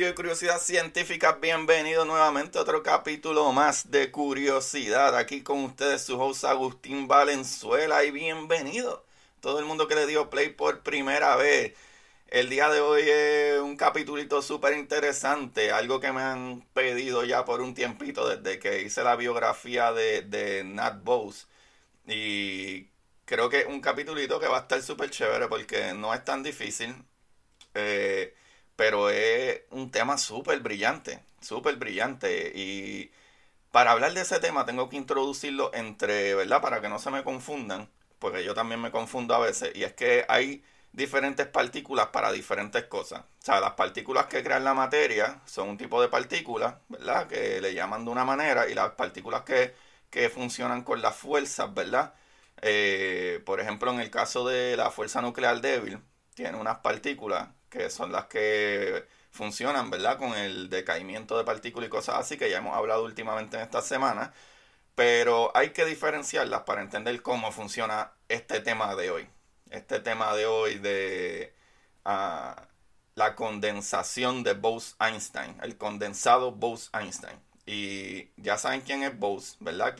De Curiosidad Científica, bienvenido nuevamente a otro capítulo más de Curiosidad. Aquí con ustedes su host Agustín Valenzuela y bienvenido todo el mundo que le dio play por primera vez. El día de hoy es un capítulito súper interesante, algo que me han pedido ya por un tiempito desde que hice la biografía de, de Nat Bose. Y creo que un capítulito que va a estar súper chévere porque no es tan difícil. Eh, pero es un tema súper brillante, súper brillante. Y para hablar de ese tema tengo que introducirlo entre, ¿verdad? Para que no se me confundan, porque yo también me confundo a veces, y es que hay diferentes partículas para diferentes cosas. O sea, las partículas que crean la materia son un tipo de partículas, ¿verdad? Que le llaman de una manera, y las partículas que, que funcionan con las fuerzas, ¿verdad? Eh, por ejemplo, en el caso de la fuerza nuclear débil, tiene unas partículas que son las que funcionan, ¿verdad? Con el decaimiento de partículas y cosas así que ya hemos hablado últimamente en esta semana. Pero hay que diferenciarlas para entender cómo funciona este tema de hoy. Este tema de hoy de ah, la condensación de Bose-Einstein, el condensado Bose-Einstein. Y ya saben quién es Bose, ¿verdad?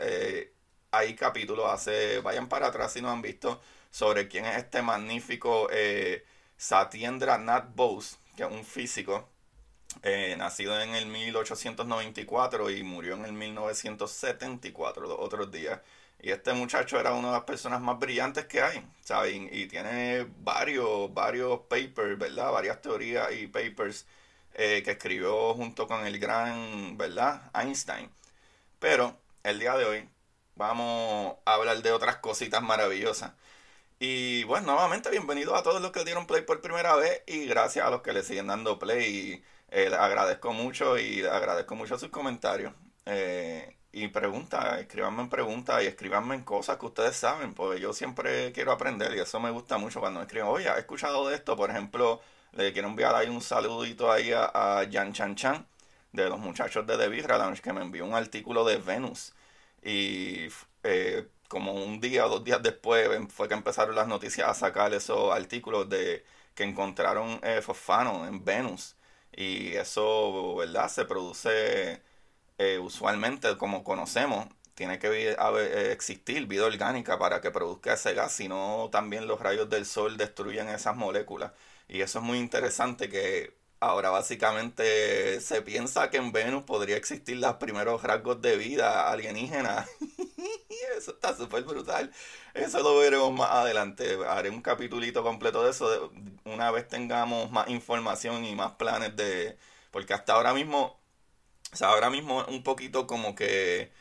Eh, hay capítulos hace, vayan para atrás si no han visto, sobre quién es este magnífico eh, Satyendra Nath Bose, que es un físico eh, nacido en el 1894 y murió en el 1974, los otros días. Y este muchacho era una de las personas más brillantes que hay, ¿saben? Y tiene varios, varios papers, ¿verdad? Varias teorías y papers eh, que escribió junto con el gran, ¿verdad? Einstein. Pero el día de hoy vamos a hablar de otras cositas maravillosas. Y bueno, nuevamente bienvenidos a todos los que dieron play por primera vez y gracias a los que le siguen dando play. Eh, les agradezco mucho y agradezco mucho sus comentarios. Eh, y preguntas, escríbanme en preguntas y escríbanme en cosas que ustedes saben, porque yo siempre quiero aprender y eso me gusta mucho cuando me escriben, oye, he escuchado de esto, por ejemplo, le quiero enviar ahí un saludito ahí a, a Jan Chan Chan, de los muchachos de The Big que me envió un artículo de Venus. Y eh, como un día o dos días después fue que empezaron las noticias a sacar esos artículos de que encontraron eh, fosfano en Venus y eso, ¿verdad? Se produce eh, usualmente como conocemos, tiene que eh, existir vida orgánica para que produzca ese gas, si no también los rayos del sol destruyen esas moléculas. Y eso es muy interesante que ahora básicamente se piensa que en Venus podría existir los primeros rasgos de vida alienígena. eso está súper brutal. Eso lo veremos más adelante. Haré un capitulito completo de eso una vez tengamos más información y más planes de... Porque hasta ahora mismo, o sea, ahora mismo un poquito como que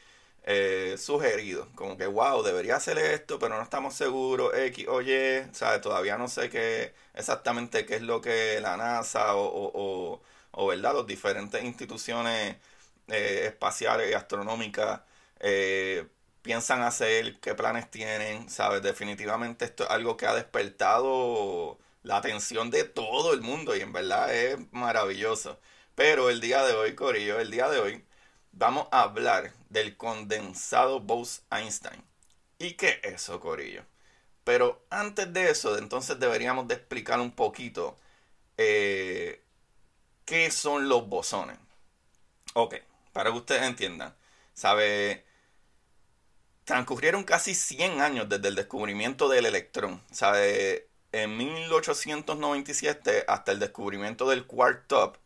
eh, sugerido. Como que, wow, debería hacer esto, pero no estamos seguros, X, oye, ¿sabes? Todavía no sé qué exactamente qué es lo que la NASA o, o, ¿verdad? Las diferentes instituciones eh, espaciales y astronómicas eh, piensan hacer, qué planes tienen, ¿sabes? Definitivamente esto es algo que ha despertado la atención de todo el mundo y en verdad es maravilloso. Pero el día de hoy, Corillo, el día de hoy vamos a hablar del condensado Bose-Einstein. ¿Y qué es eso, Corillo? Pero antes de eso, entonces deberíamos de explicar un poquito eh, qué son los bosones. Ok, para que ustedes entiendan. ¿Sabe? Transcurrieron casi 100 años desde el descubrimiento del electrón. ¿Sabe? En 1897 hasta el descubrimiento del quark top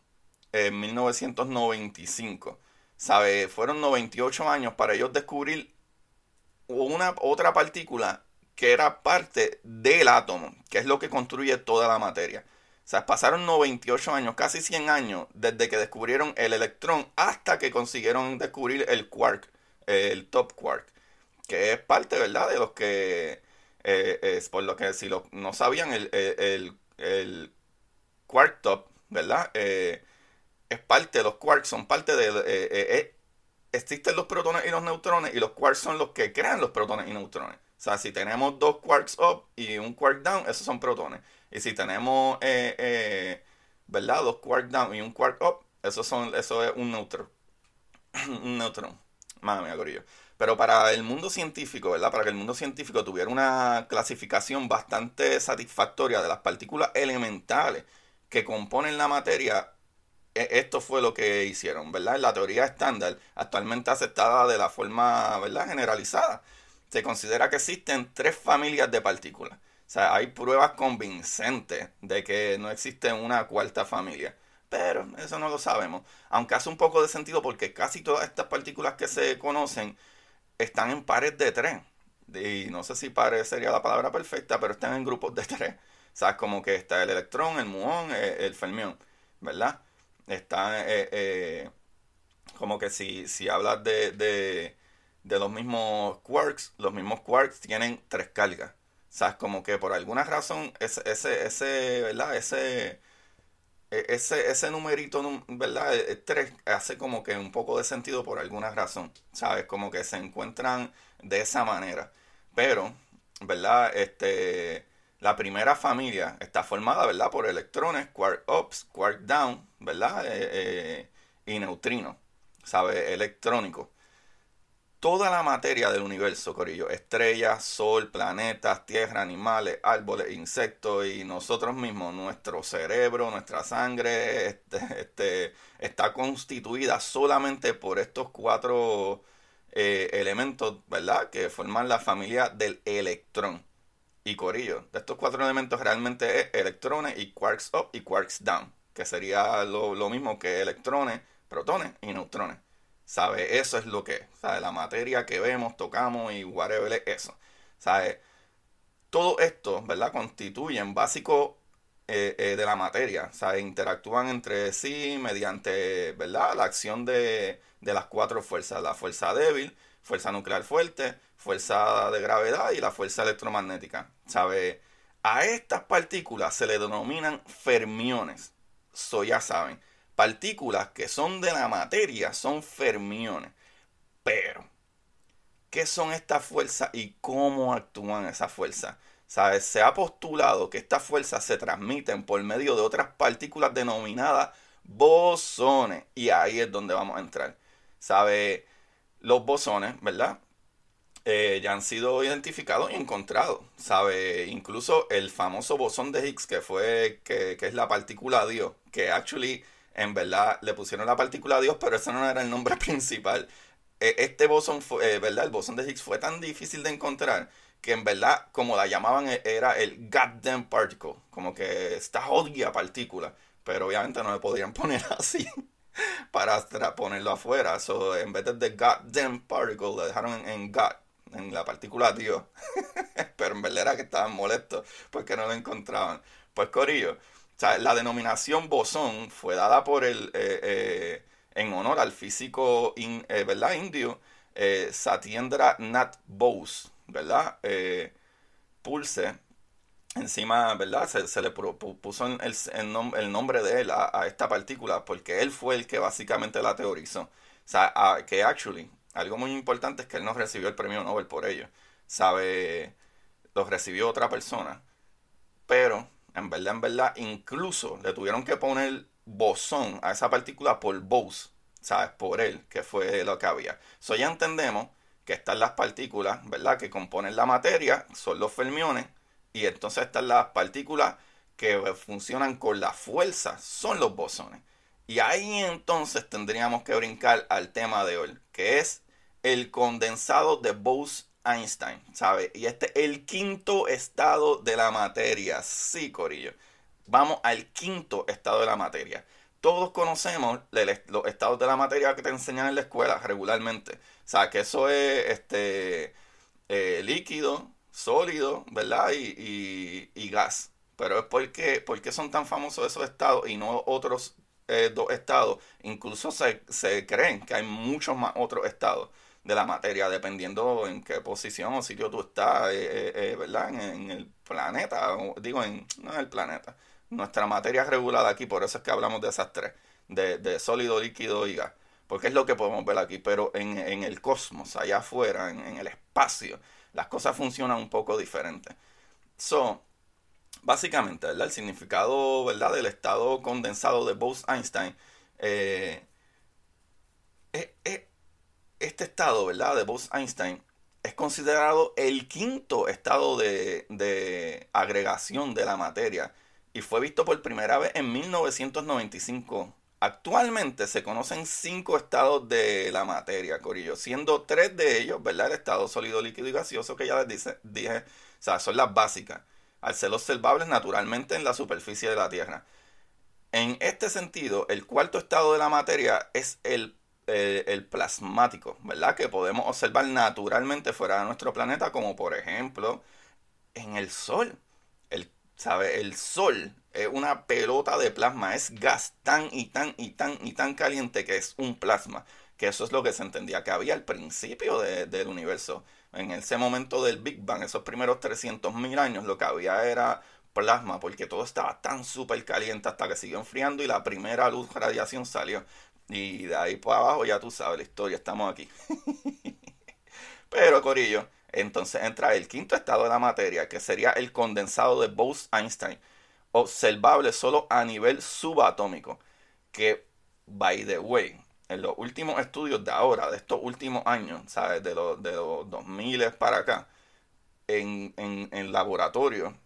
en 1995. ¿Sabe? Fueron 98 años para ellos descubrir una otra partícula que era parte del átomo, que es lo que construye toda la materia. O sea, pasaron 98 años, casi 100 años, desde que descubrieron el electrón hasta que consiguieron descubrir el quark, el top quark, que es parte, ¿verdad?, de los que, eh, es por lo que si no sabían, el, el, quark top, ¿verdad? Eh, es parte los quarks, son parte de... Eh, existen los protones y los neutrones y los quarks son los que crean los protones y neutrones. O sea, si tenemos dos quarks up y un quark down, esos son protones. Y si tenemos, ¿verdad? Dos quarks down y un quark up, eso, son, eso es un neutrón. un neutrón. Madre mía, gorillo. Pero para el mundo científico, ¿verdad? Para que el mundo científico tuviera una clasificación bastante satisfactoria de las partículas elementales que componen la materia, e, esto fue lo que hicieron, ¿verdad? La teoría estándar, actualmente aceptada de la forma, ¿verdad? Generalizada. Se considera que existen tres familias de partículas. O sea, hay pruebas convincentes de que no existe una cuarta familia. Pero eso no lo sabemos. Aunque hace un poco de sentido porque casi todas estas partículas que se conocen están en pares de tres. Y no sé si pares sería la palabra perfecta, pero están en grupos de tres. O sea, como que está el electrón, el muón, el, el fermión, ¿verdad? Está eh, eh, como que si, si hablas de, de, de, los mismos quarks, los mismos quarks tienen tres cargas. O sea, como que por alguna razón ese, ese, ese ¿verdad? Ese, ese, ese numerito, ¿verdad? E, e, tres hace como que un poco de sentido por alguna razón. ¿Sabes? Como que se encuentran de esa manera. Pero, ¿verdad? Este la primera familia está formada, ¿verdad? Por electrones, quark ups, quark down, ¿verdad? Eh, eh, y neutrinos, ¿sabe? Electrónico. Toda la materia del universo, Corillo, estrellas, sol, planetas, tierra, animales, árboles, insectos y nosotros mismos, nuestro cerebro, nuestra sangre, este, este está constituida solamente por estos cuatro eh, elementos, ¿verdad? Que forman la familia del electrón y corillo. De estos cuatro elementos realmente es electrones y quarks up y quarks down, que sería lo, mismo que electrones, protones y neutrones. ¿Sabe? Eso es lo que es. ¿Sabe? La materia que vemos, tocamos y whatever es eso. ¿Sabe? Todo esto, ¿verdad? Constituyen básico eh, eh, de la materia. ¿Sabe? Interactúan entre sí mediante, ¿verdad? La acción de, de las cuatro fuerzas. La fuerza débil, fuerza nuclear fuerte, fuerza de gravedad y la fuerza electromagnética. ¿Sabe? A estas partículas se le denominan fermiones. Eso ya saben. Partículas que son de la materia son fermiones. Pero, ¿qué son estas fuerzas y cómo actúan esas fuerzas? ¿Sabe? Se ha postulado que estas fuerzas se transmiten por medio de otras partículas denominadas bosones. Y ahí es donde vamos a entrar. ¿Sabe? los bosones, ¿verdad? Eh, ya han sido identificados y encontrados, ¿sabe? Incluso el famoso bosón de Higgs, que fue, que, es la partícula Dios, que actually, en verdad, le pusieron la partícula Dios, pero ese no era el nombre principal. E, este bosón, fue, eh, ¿verdad? El bosón de Higgs fue tan difícil de encontrar que en verdad, como la llamaban, e, era el goddamn particle, como que esta jodida partícula, pero obviamente no le podían poner así para ponerlo afuera. So, en vez de the goddamn particle, lo dejaron en, God, en la partícula Dios. Pero en verdad era que estaban molestos porque no lo encontraban. Pues Corillo, la denominación bosón fue dada por el, eh, eh, en honor al físico eh, ¿verdad? indio Satyendra Nath Bose, ¿verdad? Pulse, encima, ¿verdad? Se, le puso el, el, nombre de él a, esta partícula porque él fue el que básicamente la teorizó. O sea, que actually, algo muy importante es que él no recibió el premio Nobel por ello. Sabe, lo recibió otra persona. Pero, en verdad, en verdad, incluso le tuvieron que poner bosón a esa partícula por Bose, ¿sabes? Por él, que fue lo que había. So ya entendemos que están las partículas, ¿verdad? Que componen la materia, son los fermiones, y entonces están las partículas que funcionan con la fuerza, son los bosones. Y ahí entonces tendríamos que brincar al tema de hoy, que es el condensado de Bose-Einstein, ¿sabe? Y este es el quinto estado de la materia. Sí, Corillo. Vamos al quinto estado de la materia. Todos conocemos los estados de la materia que te enseñan en la escuela regularmente. O sea, que eso es este eh, líquido, sólido, ¿verdad? Y, y, gas. Pero es porque, porque son tan famosos esos estados y no otros eh, dos estados. Incluso se, se creen que hay muchos más otros estados de la materia, dependiendo en qué posición o sitio tú estás, eh, ¿verdad? En, el planeta, digo, en, no en el planeta, nuestra materia regulada aquí, por eso es que hablamos de esas tres, de, sólido, líquido y gas, porque es lo que podemos ver aquí, pero en, el cosmos, allá afuera, en, el espacio, las cosas funcionan un poco diferente. So, básicamente, ¿verdad? El significado, ¿verdad? Del estado condensado de Bose-Einstein, eh, este estado, ¿verdad? De Bose-Einstein es considerado el quinto estado de, de agregación de la materia y fue visto por primera vez en 1995. Actualmente se conocen cinco estados de la materia, Corillo, siendo tres de ellos, ¿verdad? El estado sólido, líquido y gaseoso, que ya les dice, dije, o sea, son las básicas, al ser observables naturalmente en la superficie de la Tierra. En este sentido, el cuarto estado de la materia es el, el, el plasmático, ¿verdad? Que podemos observar naturalmente fuera de nuestro planeta, como por ejemplo en el Sol. El ¿Sabe? El sol es una pelota de plasma, es gas tan y tan y tan y tan caliente que es un plasma. Que eso es lo que se entendía que había al principio del universo. En ese momento del Big Bang, esos primeros 300.000 años, lo que había era plasma, porque todo estaba tan súper caliente hasta que siguió enfriando y la primera luz radiación salió. Y de ahí para abajo ya tú sabes la historia, estamos aquí. Pero, Corillo, entonces entra el quinto estado de la materia, que sería el condensado de Bose-Einstein, observable solo a nivel subatómico, que, by the way, en los últimos estudios de ahora, de estos últimos años, ¿sabes? De, los, de los 2000 para acá, en, en, laboratorio,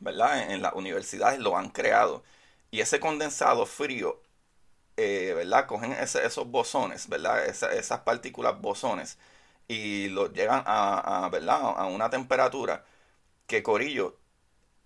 ¿verdad? En, las universidades lo han creado. Y ese condensado frío, eh, ¿verdad? Cogen esos bosones, ¿verdad? esas partículas bosones y lo llegan a, ¿verdad? a una temperatura que Corillo,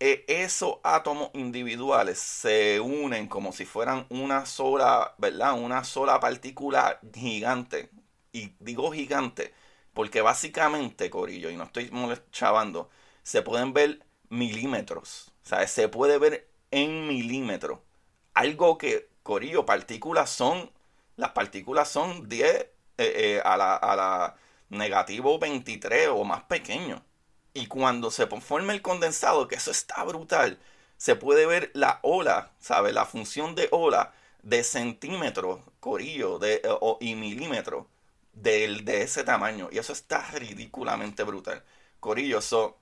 e, esos átomos individuales se unen como si fueran una sola, ¿verdad? Una sola partícula gigante. Y digo gigante porque básicamente, Corillo, y no estoy chavando, se pueden ver milímetros. O sea, se puede ver en milímetros. Algo que, Corillo, partículas son, las partículas son 10 eh, eh, a la negativo 23 o más pequeño. Y cuando se forma el condensado, que eso está brutal, se puede ver la ola, ¿sabe? La función de ola de centímetro, corillo, de, eh, y milímetro de, de, ese tamaño. Y eso está ridículamente brutal. Corillo, eso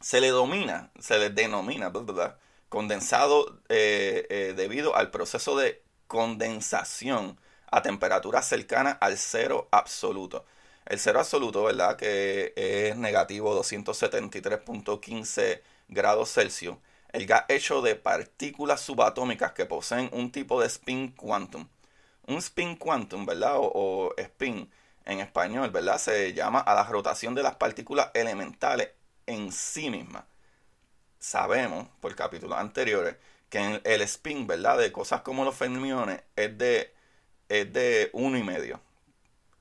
se le domina, se le denomina, ¿verdad? Condensado eh, eh, debido al proceso de condensación a temperatura cercana al cero absoluto. El cero absoluto, ¿verdad? Que es negativo 273.15 grados Celsius. El gas hecho de partículas subatómicas que poseen un tipo de spin quantum. Un spin quantum, ¿verdad? O, spin en español, ¿verdad? Se llama a la rotación de las partículas elementales en sí mismas. Sabemos, por capítulos anteriores, que el spin, ¿verdad? De cosas como los fermiones es de, es de uno y medio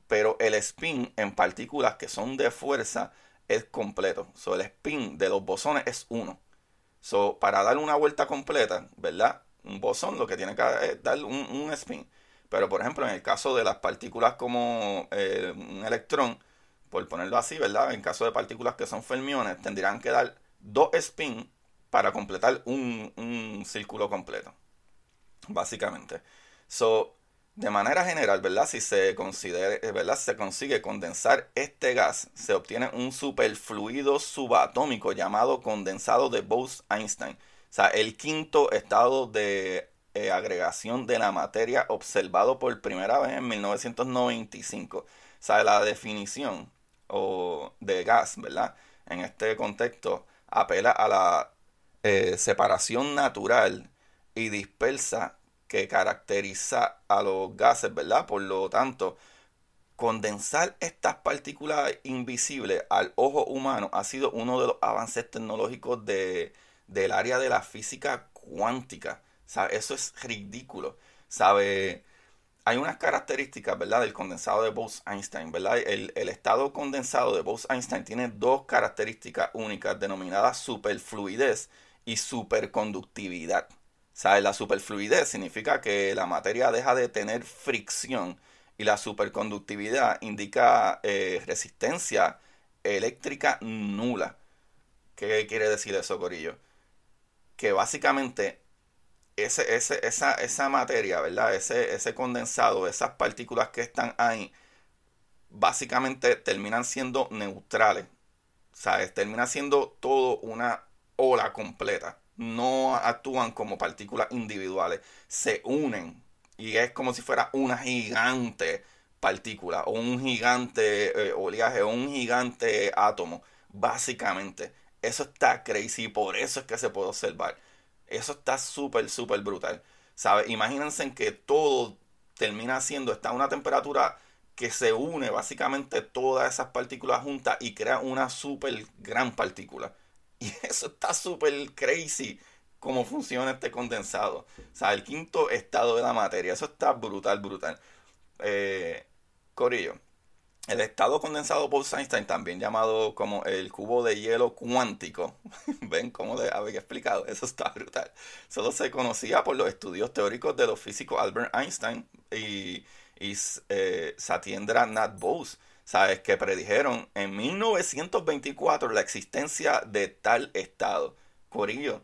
pero el spin en partículas que son de fuerza es completo. So, el spin de los bosones es 1. So, para dar una vuelta completa, ¿verdad? Un bosón lo que tiene que dar es dar un, spin. Pero, por ejemplo, en el caso de las partículas como eh, un electrón, por ponerlo así, ¿verdad? En caso de partículas que son fermiones, tendrían que dar dos spins para completar un, un círculo completo. Básicamente. So, de manera general, ¿verdad? Si se considera, eh, ¿verdad? Se consigue condensar este gas, se obtiene un superfluido subatómico llamado condensado de Bose-Einstein. O sea, el quinto estado de eh, agregación de la materia observado por primera vez en 1995. O sea, la definición o de gas, ¿verdad? En este contexto apela a la eh, separación natural y dispersa que caracteriza a los gases, ¿verdad? Por lo tanto, condensar estas partículas invisibles al ojo humano ha sido uno de los avances tecnológicos de, del área de la física cuántica. Eso es ridículo. ¿Sabe? Hay unas características, ¿verdad? Del condensado de Bose-Einstein, ¿verdad? El, estado condensado de Bose-Einstein tiene dos características únicas denominadas superfluidez y superconductividad. ¿Sabes? La superfluidez significa que la materia deja de tener fricción y la superconductividad indica eh, resistencia eléctrica nula. ¿Qué quiere decir eso, Corillo? Que básicamente ese, ese, esa, esa materia, ¿verdad? Ese, ese condensado, esas partículas que están ahí, básicamente terminan siendo neutrales. ¿Sabes? Termina siendo todo una ola completa no actúan como partículas individuales, se unen y es como si fuera una gigante partícula o un gigante eh, oleaje o un gigante átomo. Básicamente, eso está crazy por eso es que se puede observar. Eso está súper, súper brutal. ¿Sabe? Imagínense en que todo termina siendo, está a una temperatura que se une básicamente todas esas partículas juntas y crea una súper gran partícula. Y eso está súper crazy cómo funciona este condensado. O sea, el quinto estado de la materia. Eso está brutal, brutal. Eh, Corillo. El estado condensado por Einstein, también llamado como el cubo de hielo cuántico, ven cómo le había explicado, eso está brutal. Solo se conocía por los estudios teóricos de los físicos Albert Einstein y, y eh, Satyendra Nath Bose ¿sabes? Que predijeron en 1924 la existencia de tal estado. Corillo,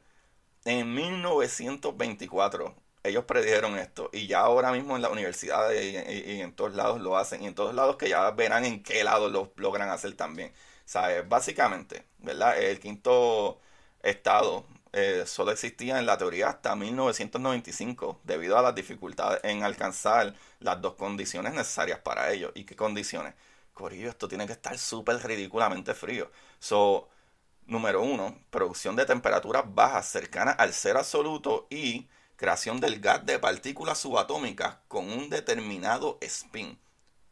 en 1924 ellos predijeron esto y ya ahora mismo en la universidad y, en todos lados lo hacen y en todos lados que ya verán en qué lado lo logran hacer también. ¿Sabes? Básicamente, ¿verdad? El quinto estado eh, solo existía en la teoría hasta 1995 debido a las dificultades en alcanzar las dos condiciones necesarias para ello. ¿Y qué condiciones? Corillo, esto tiene que estar súper ridículamente frío. So, número uno, producción de temperaturas bajas cercanas al cero absoluto y creación del gas de partículas subatómicas con un determinado spin.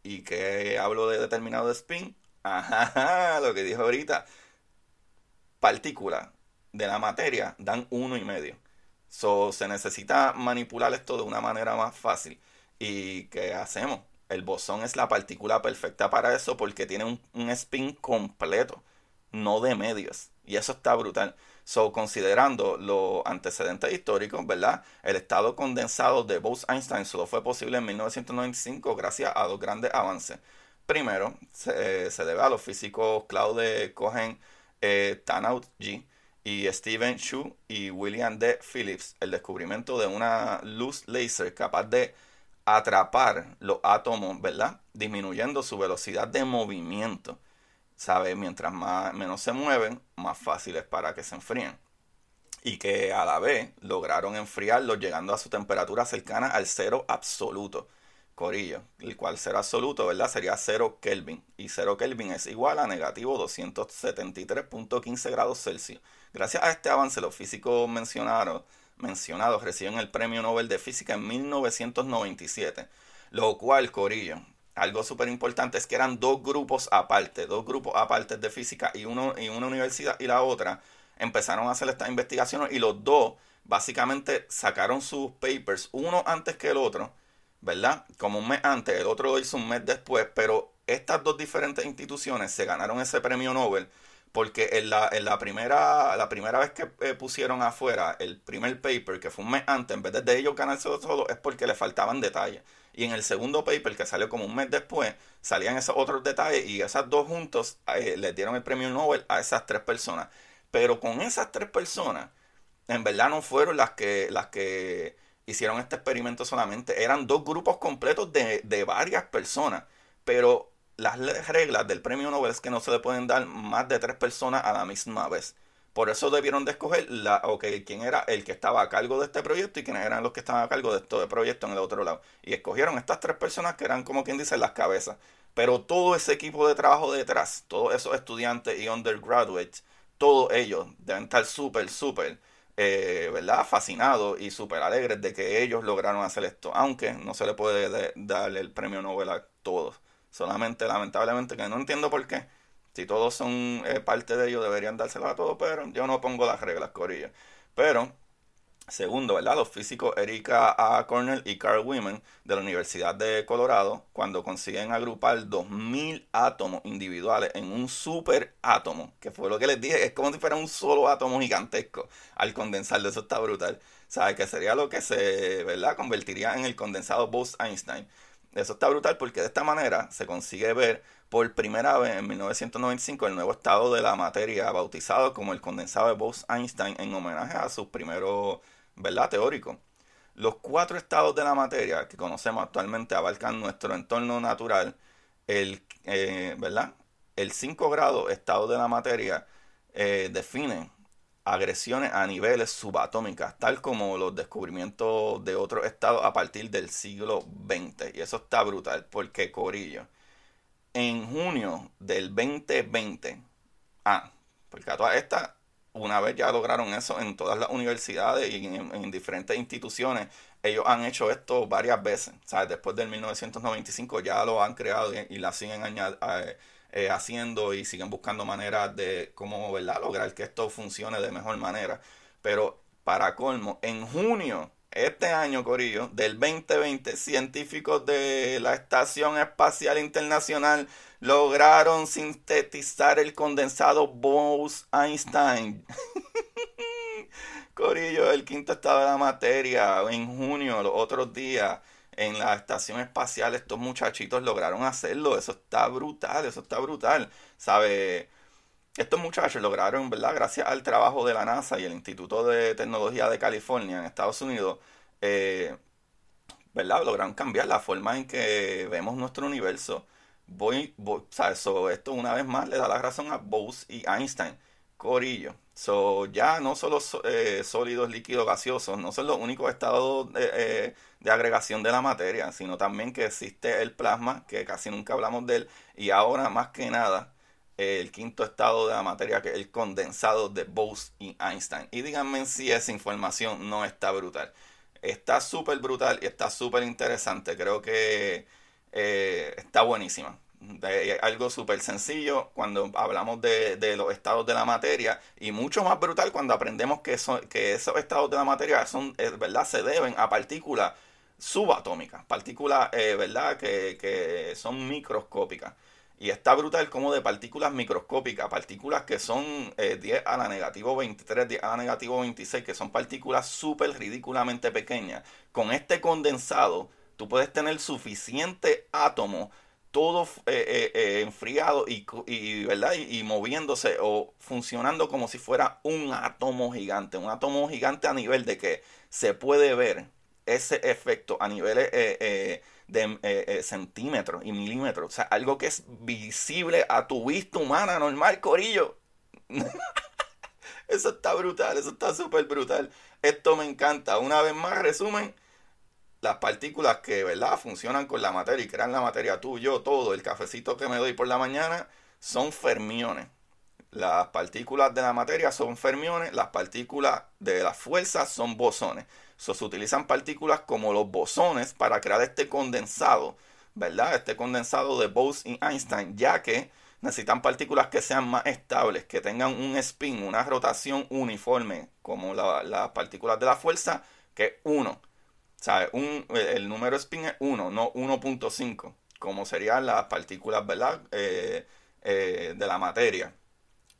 ¿Y qué hablo de determinado spin? Ajá, lo que dijo ahorita. Partículas de la materia dan uno y medio. So, se necesita manipular esto de una manera más fácil. ¿Y qué hacemos? El bosón es la partícula perfecta para eso porque tiene un, spin completo, no de medios. Y eso está brutal. So, considerando los antecedentes históricos, ¿verdad? El estado condensado de Bose-Einstein solo fue posible en 1995 gracias a dos grandes avances. Primero, se, debe a los físicos Claude Cohen eh, G y Stephen Chu y William D. Phillips el descubrimiento de una luz láser capaz de atrapar los átomos, ¿verdad? Disminuyendo su velocidad de movimiento. ¿Sabe? Mientras más, menos se mueven, más fácil es para que se enfríen. Y que a la vez lograron enfriarlos llegando a su temperatura cercana al cero absoluto. Corillo, el cual cero absoluto, ¿verdad? Sería cero Kelvin. Y cero Kelvin es igual a negativo 273.15 grados Celsius. Gracias a este avance, los físicos mencionaron mencionados reciben el Premio Nobel de Física en 1997. Lo cual, Corillo, algo súper importante es que eran dos grupos aparte, dos grupos aparte de física y, uno, y una universidad y la otra empezaron a hacer estas investigaciones y los dos básicamente sacaron sus papers, uno antes que el otro, ¿verdad? Como un mes antes, el otro lo hizo un mes después, pero estas dos diferentes instituciones se ganaron ese premio Nobel porque en la, en la, primera, la primera vez que eh, pusieron afuera el primer paper, que fue un mes antes, en vez de, ellos ganarse todo, es porque le faltaban detalles. Y en el segundo paper, que salió como un mes después, salían esos otros detalles y esas dos juntos eh, le dieron el premio Nobel a esas tres personas. Pero con esas tres personas, en verdad no fueron las que, las que hicieron este experimento solamente. Eran dos grupos completos de, de varias personas. Pero las reglas del premio Nobel es que no se le pueden dar más de tres personas a la misma vez. Por eso debieron de escoger la, okay, quién era el que estaba a cargo de este proyecto y quiénes eran los que estaban a cargo de este proyecto en el otro lado. Y escogieron estas tres personas que eran como quien dice las cabezas. Pero todo ese equipo de trabajo detrás, todos esos estudiantes y undergraduates, todos ellos deben estar súper, súper, eh, ¿verdad? Fascinados y súper alegres de que ellos lograron hacer esto. Aunque no se le puede dar el premio Nobel a todos. Solamente, lamentablemente, que no entiendo por qué si todos son eh, parte de ello, deberían dárselo a todos, pero yo no pongo las reglas, Corilla. Pero, segundo, ¿verdad? Los físicos Erika A. Cornell y Carl Women de la Universidad de Colorado, cuando consiguen agrupar 2000 átomos individuales en un super átomo, que fue lo que les dije, es como si fuera un solo átomo gigantesco al condensarlo, eso está brutal. ¿Sabes? Que sería lo que se, ¿verdad? Convertiría en el condensado Bose-Einstein. Eso está brutal porque de esta manera se consigue ver por primera vez en 1995 el nuevo estado de la materia bautizado como el condensado de Bose-Einstein en homenaje a sus primeros, ¿verdad?, teóricos. Los cuatro estados de la materia que conocemos actualmente abarcan nuestro entorno natural, el, eh, ¿verdad? El 5 grado estado de la materia eh, define agresiones a niveles subatómicas, tal como los descubrimientos de otros estados a partir del siglo XX. Y eso está brutal, porque Corillo en junio del 2020. Ah, porque a todas estas, una vez ya lograron eso en todas las universidades y en, diferentes instituciones, ellos han hecho esto varias veces. ¿sabes? Después del 1995 ya lo han creado y, la siguen eh, eh, haciendo y siguen buscando maneras de cómo ¿verdad? lograr que esto funcione de mejor manera. Pero para colmo, en junio este año, Corillo, del 2020, científicos de la Estación Espacial Internacional lograron sintetizar el condensado Bose-Einstein. Corillo, el quinto estado de la materia, en junio, los otros días, en la Estación Espacial, estos muchachitos lograron hacerlo. Eso está brutal, eso está brutal. ¿Sabe? Estos muchachos lograron, ¿verdad? Gracias al trabajo de la NASA y el Instituto de Tecnología de California en Estados Unidos, eh, ¿verdad? Lograron cambiar la forma en que vemos nuestro universo. Voy, voy o esto una vez más le da la razón a Bose y Einstein. Corillo. So, ya no solo eh, sólidos, líquidos, gaseosos, no son los únicos estados eh, de, agregación de la materia, sino también que existe el plasma, que casi nunca hablamos de él, y ahora más que nada el quinto estado de la materia, que es el condensado de Bose y Einstein. Y díganme si esa información no está brutal. Está súper brutal y está súper interesante. Creo que eh, está buenísima. algo súper sencillo cuando hablamos de, los estados de la materia y mucho más brutal cuando aprendemos que, son, que esos estados de la materia son, eh, ¿verdad? se deben a partículas subatómicas, partículas eh, ¿verdad? Que, que son microscópicas. Y está brutal como de partículas microscópicas, partículas que son 10 eh, a la negativo 23, 10 a la negativo 26, que son partículas súper ridículamente pequeñas. Con este condensado, tú puedes tener suficiente átomo, todo eh, eh, enfriado y, y ¿verdad? Y, moviéndose o funcionando como si fuera un átomo gigante. Un átomo gigante a nivel de que se puede ver ese efecto a niveles de eh, eh, centímetros y milímetros. O sea, algo que es visible a tu vista humana normal, Corillo. eso está brutal, eso está súper brutal. Esto me encanta. Una vez más, resumen, las partículas que, ¿verdad?, funcionan con la materia y crean la materia, tú, yo, todo, el cafecito que me doy por la mañana, son fermiones. Las partículas de la materia son fermiones, las partículas de las fuerzas son bosones se utilizan partículas como los bosones para crear este condensado, ¿verdad? Este condensado de Bose y Einstein, ya que necesitan partículas que sean más estables, que tengan un spin, una rotación uniforme, como las partículas de la fuerza, que es 1. ¿Sabes? Un, el número spin es 1, no 1.5, como serían las partículas, ¿verdad? Eh, eh, de la materia.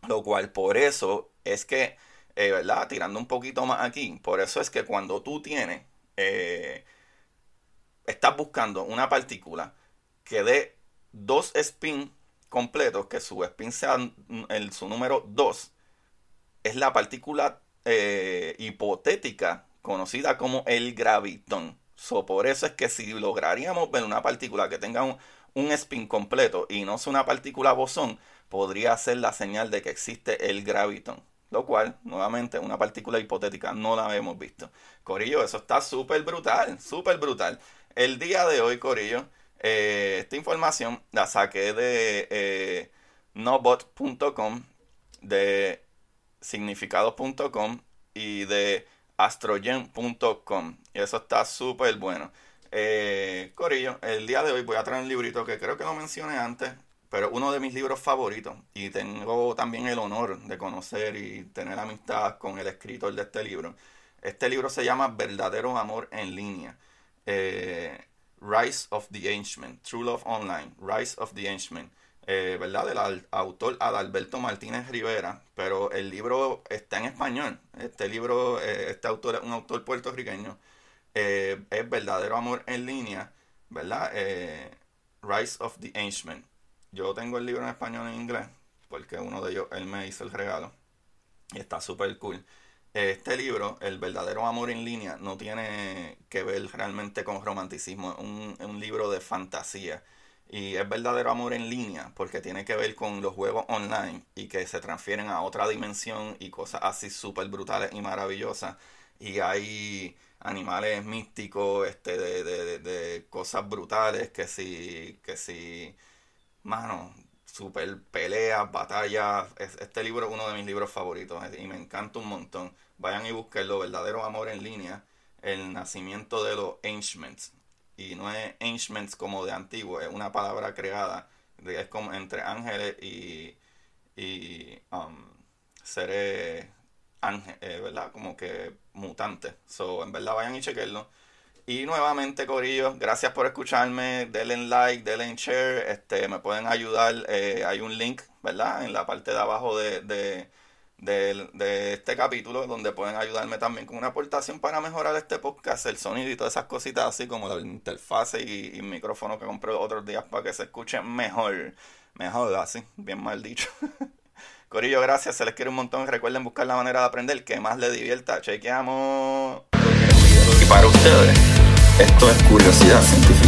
Lo cual por eso es que eh, ¿verdad? Tirando un poquito más aquí. Por eso es que cuando tú tienes eh, estás buscando una partícula que dé dos spin completos, que su spin sea el, su número 2, es la partícula eh, hipotética conocida como el gravitón. Por eso es que si lograríamos ver una partícula que tenga un, un spin completo y no es una partícula bosón, podría ser la señal de que existe el gravitón. Lo cual, nuevamente, una partícula hipotética, no la hemos visto. Corillo, eso está súper brutal, súper brutal. El día de hoy, Corillo, eh, esta información la saqué de eh, nobot.com, de significados.com y de astrogen.com. Y eso está súper bueno. Eh, Corillo, el día de hoy voy a traer un librito que creo que lo mencioné antes, pero uno de mis libros favoritos. Y tengo también el honor de conocer y tener amistad con el escritor de este libro. Este libro se llama Verdadero Amor en Línea. Eh, Rise of the Ancient, True Love Online, Rise of the Ancient. Eh, ¿verdad? Del autor Adalberto Martínez Rivera, pero el libro está en español. Este libro, eh, este autor es un autor puertorriqueño. Eh, es Verdadero Amor en Línea, ¿verdad? Rise of the Ancient. Yo tengo el libro en español y en inglés, porque uno de ellos, él me hizo el regalo. Y está súper cool. Este libro, El verdadero amor en línea, no tiene que ver realmente con romanticismo. Es un libro de fantasía y es verdadero amor en línea porque tiene que ver con los juegos online y que se transfieren a otra dimensión y cosas así súper brutales y maravillosas. Y hay animales místicos, este, de, de, de, cosas brutales, que si, que si, mano, super peleas, batallas. Este libro es uno de mis libros favoritos y me encanta un montón. Vayan y busquen verdadero amor en línea, el nacimiento de los Ancients y no es ancients como de antiguo, es una palabra creada, es como entre ángeles y, y um, seres ángeles, eh, ¿verdad? Como que mutantes. So, en verdad vayan y chequenlo. Y nuevamente, Corillo, gracias por escucharme. Denle like, denle share. Este, me pueden ayudar. Eh, hay un link, ¿verdad? En la parte de abajo de, de de, este capítulo, donde pueden ayudarme también con una aportación para mejorar este podcast, el sonido y todas esas cositas así como la interfase y, el micrófono que compré otros días para que se escuche mejor. Mejor, así, bien mal dicho. Corillo, gracias, se les quiere un montón. Recuerden buscar la manera de aprender que más les divierta. Chequeamos. Y para ustedes, esto es curiosidad científica.